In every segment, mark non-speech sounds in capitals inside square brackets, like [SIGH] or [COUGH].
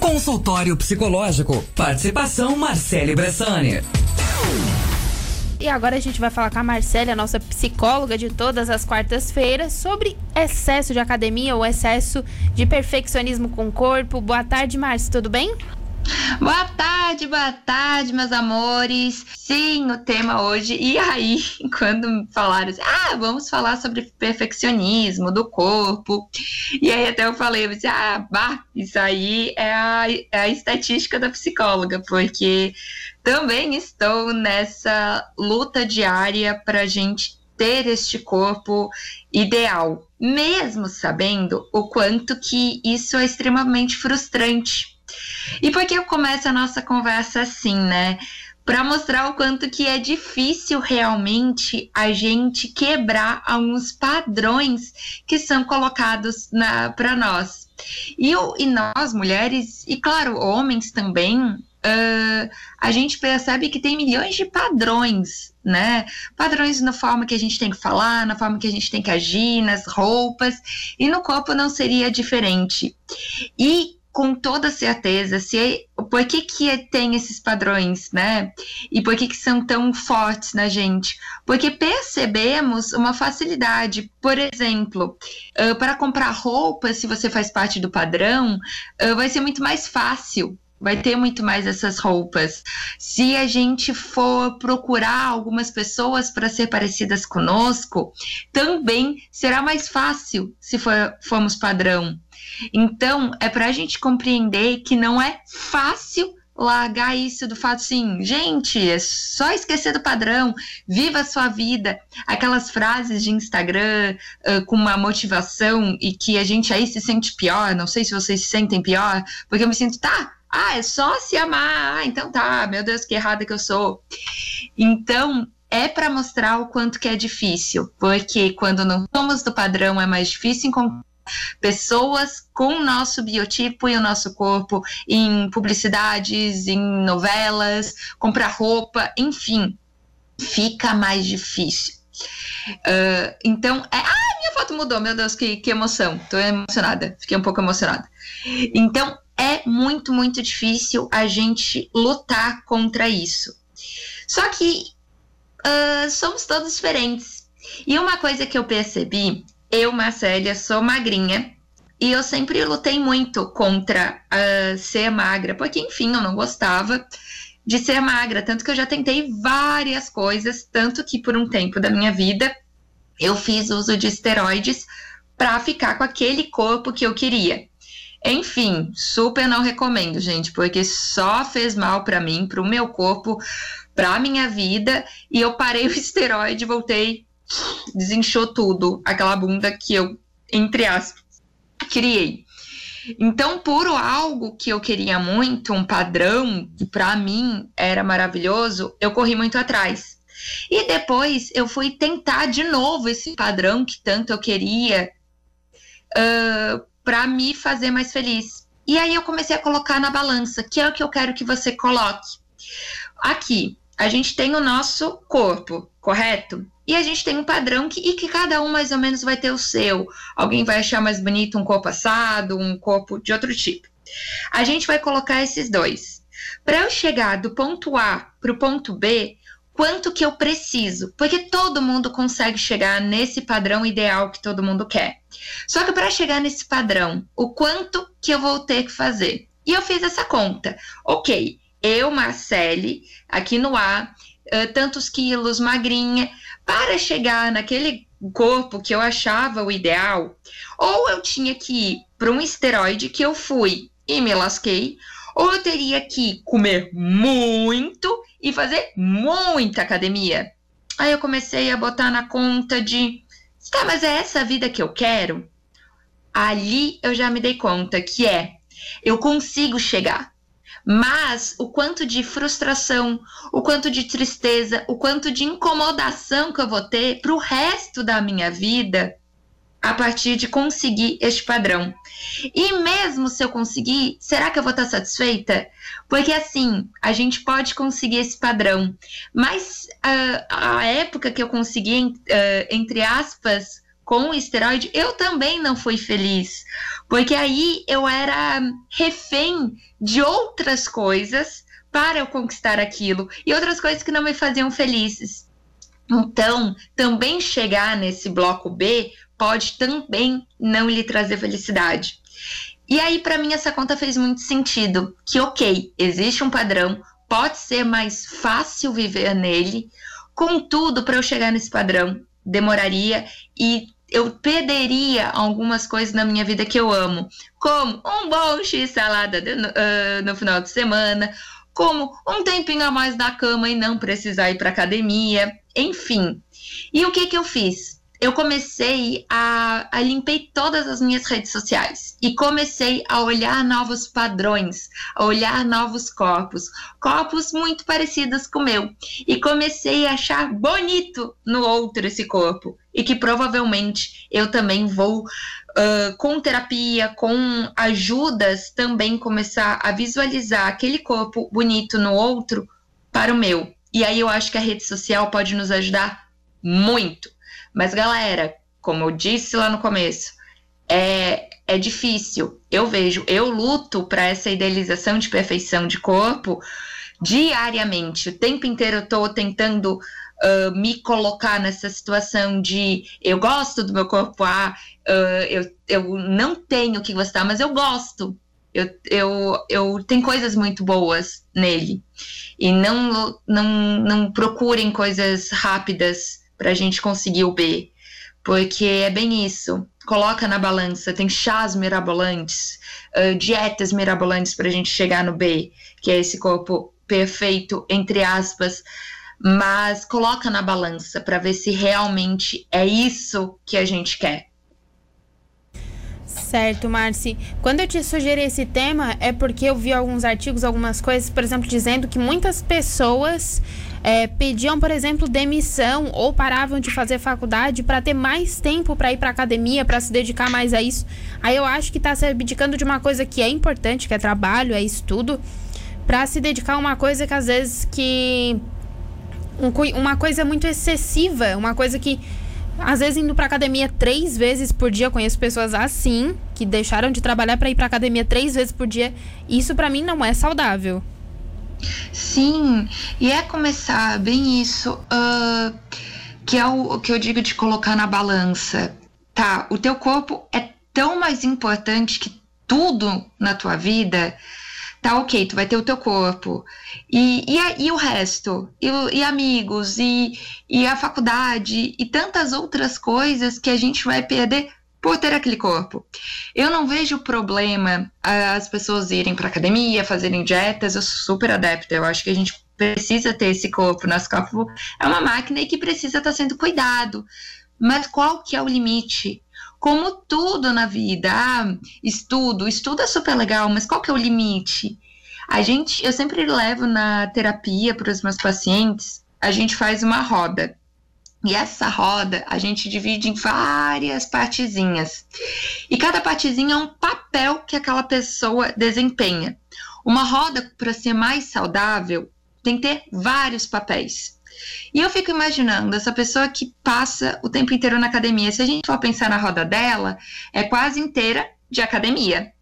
Consultório Psicológico. Participação Marcele Bressani. E agora a gente vai falar com a Marcele, a nossa psicóloga de todas as quartas-feiras, sobre excesso de academia ou excesso de perfeccionismo com o corpo. Boa tarde, Márcia, tudo bem? Boa tarde, boa tarde, meus amores. Sim, o tema hoje. E aí, [LAUGHS] quando falaram assim, ah, vamos falar sobre perfeccionismo do corpo. E aí até eu falei, eu disse, ah, bah, isso aí é a, é a estatística da psicóloga, porque também estou nessa luta diária para a gente ter este corpo ideal, mesmo sabendo o quanto que isso é extremamente frustrante e por que eu começo a nossa conversa assim, né? Para mostrar o quanto que é difícil realmente a gente quebrar alguns padrões que são colocados para nós. E, e nós, mulheres, e claro, homens também, Uh, a gente percebe que tem milhões de padrões, né? Padrões na forma que a gente tem que falar, na forma que a gente tem que agir, nas roupas, e no corpo não seria diferente. E com toda certeza se é, por que, que tem esses padrões, né? E por que, que são tão fortes na gente? Porque percebemos uma facilidade. Por exemplo, uh, para comprar roupa, se você faz parte do padrão, uh, vai ser muito mais fácil vai ter muito mais essas roupas. Se a gente for procurar algumas pessoas para ser parecidas conosco, também será mais fácil se for, formos padrão. Então, é para a gente compreender que não é fácil largar isso do fato assim, gente, é só esquecer do padrão, viva a sua vida. Aquelas frases de Instagram uh, com uma motivação e que a gente aí se sente pior, não sei se vocês se sentem pior, porque eu me sinto, tá, ah, é só se amar. Ah, então tá, meu Deus, que errada que eu sou. Então, é para mostrar o quanto que é difícil, porque quando não somos do padrão é mais difícil encontrar pessoas com o nosso biotipo e o nosso corpo em publicidades, em novelas, comprar roupa, enfim, fica mais difícil. Uh, então, é, ah, minha foto mudou, meu Deus, que, que emoção, tô emocionada, fiquei um pouco emocionada. Então, é muito, muito difícil a gente lutar contra isso. Só que uh, somos todos diferentes. E uma coisa que eu percebi, eu, Marcélia, sou magrinha. E eu sempre lutei muito contra uh, ser magra, porque, enfim, eu não gostava de ser magra. Tanto que eu já tentei várias coisas, tanto que por um tempo da minha vida eu fiz uso de esteroides para ficar com aquele corpo que eu queria. Enfim, super não recomendo, gente, porque só fez mal para mim, para o meu corpo, para minha vida, e eu parei o [LAUGHS] esteroide, voltei, desinchou tudo, aquela bunda que eu, entre aspas, criei. Então, por algo que eu queria muito, um padrão que para mim era maravilhoso, eu corri muito atrás. E depois eu fui tentar de novo esse padrão que tanto eu queria, uh, para me fazer mais feliz. E aí eu comecei a colocar na balança, que é o que eu quero que você coloque. Aqui, a gente tem o nosso corpo, correto? E a gente tem um padrão que, e que cada um mais ou menos vai ter o seu. Alguém vai achar mais bonito um corpo assado, um corpo de outro tipo. A gente vai colocar esses dois. Para eu chegar do ponto A para o ponto B, quanto que eu preciso, porque todo mundo consegue chegar nesse padrão ideal que todo mundo quer. Só que para chegar nesse padrão, o quanto que eu vou ter que fazer? E eu fiz essa conta. Ok, eu, Marcele, aqui no A, uh, tantos quilos, magrinha, para chegar naquele corpo que eu achava o ideal, ou eu tinha que ir para um esteroide que eu fui e me lasquei, ou eu teria que comer muito e fazer muita academia. Aí eu comecei a botar na conta de, tá, mas é essa a vida que eu quero? Ali eu já me dei conta que é, eu consigo chegar. Mas o quanto de frustração, o quanto de tristeza, o quanto de incomodação que eu vou ter para o resto da minha vida a partir de conseguir este padrão. E mesmo se eu conseguir, será que eu vou estar satisfeita? Porque assim, a gente pode conseguir esse padrão, mas uh, a época que eu consegui, uh, entre aspas, com o esteroide, eu também não fui feliz. Porque aí eu era refém de outras coisas para eu conquistar aquilo e outras coisas que não me faziam felizes. Então, também chegar nesse bloco B pode também não lhe trazer felicidade. E aí, para mim, essa conta fez muito sentido. Que, ok, existe um padrão, pode ser mais fácil viver nele, contudo, para eu chegar nesse padrão, demoraria e eu perderia algumas coisas na minha vida que eu amo, como um bom x salada de, uh, no final de semana, como um tempinho a mais da cama e não precisar ir para academia, enfim. E o que que eu fiz? Eu comecei a, a limpei todas as minhas redes sociais e comecei a olhar novos padrões, a olhar novos corpos, corpos muito parecidos com o meu, e comecei a achar bonito no outro esse corpo e que provavelmente eu também vou uh, com terapia, com ajudas também começar a visualizar aquele corpo bonito no outro para o meu. E aí eu acho que a rede social pode nos ajudar muito mas, galera, como eu disse lá no começo, é, é difícil. Eu vejo, eu luto para essa idealização de perfeição de corpo diariamente. O tempo inteiro eu tô tentando uh, me colocar nessa situação de eu gosto do meu corpo A, uh, eu, eu não tenho que gostar, mas eu gosto. Eu, eu, eu tenho coisas muito boas nele. E não, não, não procurem coisas rápidas para a gente conseguir o B. Porque é bem isso. Coloca na balança, tem chás mirabolantes, uh, dietas mirabolantes para a gente chegar no B, que é esse corpo perfeito, entre aspas, mas coloca na balança para ver se realmente é isso que a gente quer. Certo, Marci. Quando eu te sugeri esse tema é porque eu vi alguns artigos, algumas coisas, por exemplo, dizendo que muitas pessoas é, pediam, por exemplo, demissão ou paravam de fazer faculdade para ter mais tempo para ir para academia, para se dedicar mais a isso. Aí eu acho que está se abdicando de uma coisa que é importante, que é trabalho, é estudo, para se dedicar a uma coisa que às vezes que um, uma coisa muito excessiva, uma coisa que às vezes indo para academia três vezes por dia, conheço pessoas assim que deixaram de trabalhar para ir para academia três vezes por dia. Isso para mim não é saudável. Sim, e é começar bem isso, uh, que é o, o que eu digo de colocar na balança. Tá, o teu corpo é tão mais importante que tudo na tua vida. Tá, ok, tu vai ter o teu corpo. E, e, e o resto? E, e amigos, e, e a faculdade, e tantas outras coisas que a gente vai perder por ter aquele corpo. Eu não vejo problema ah, as pessoas irem para academia, fazerem dietas, eu sou super adepta. Eu acho que a gente precisa ter esse corpo. Nosso corpo é uma máquina e que precisa estar tá sendo cuidado. Mas qual que é o limite? Como tudo na vida, ah, estudo, estudo é super legal, mas qual que é o limite? A gente, eu sempre levo na terapia para os meus pacientes, a gente faz uma roda. E essa roda a gente divide em várias partezinhas. E cada partezinha é um papel que aquela pessoa desempenha. Uma roda, para ser mais saudável, tem que ter vários papéis. E eu fico imaginando essa pessoa que passa o tempo inteiro na academia. Se a gente for pensar na roda dela, é quase inteira de academia.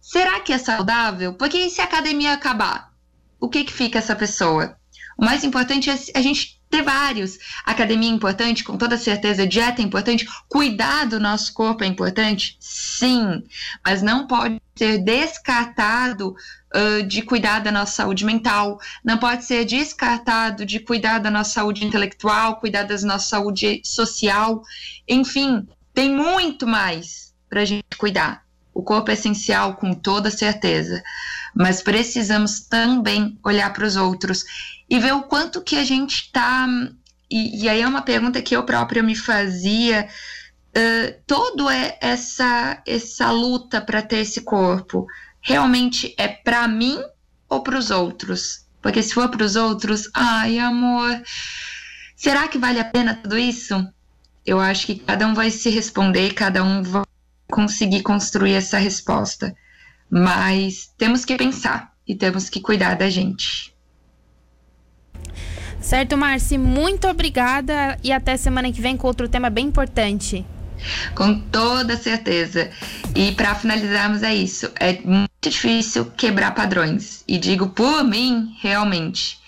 Será que é saudável? Porque se a academia acabar, o que, que fica essa pessoa? O mais importante é a gente ter vários. Academia é importante, com toda certeza. Dieta é importante. Cuidar do nosso corpo é importante? Sim. Mas não pode ser descartado uh, de cuidar da nossa saúde mental. Não pode ser descartado de cuidar da nossa saúde intelectual, cuidar da nossa saúde social. Enfim, tem muito mais para a gente cuidar. O corpo é essencial, com toda certeza. Mas precisamos também olhar para os outros e ver o quanto que a gente está. E, e, aí é uma pergunta que eu própria me fazia. Uh, todo é essa essa luta para ter esse corpo realmente é para mim ou para os outros? Porque se for para os outros, ai amor, será que vale a pena tudo isso? Eu acho que cada um vai se responder, cada um vai conseguir construir essa resposta. Mas temos que pensar e temos que cuidar da gente. Certo, Marci, muito obrigada e até semana que vem com outro tema bem importante. Com toda certeza. E para finalizarmos é isso. É muito difícil quebrar padrões. E digo por mim, realmente.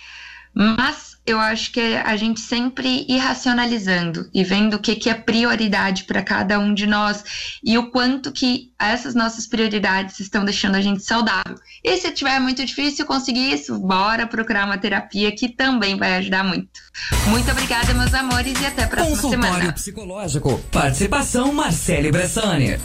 Mas eu acho que é a gente sempre ir racionalizando e vendo o que, que é prioridade para cada um de nós e o quanto que essas nossas prioridades estão deixando a gente saudável. E se tiver muito difícil conseguir isso, bora procurar uma terapia que também vai ajudar muito. Muito obrigada, meus amores, e até a próxima Consultório semana. Psicológico. Participação Marcele Bressani.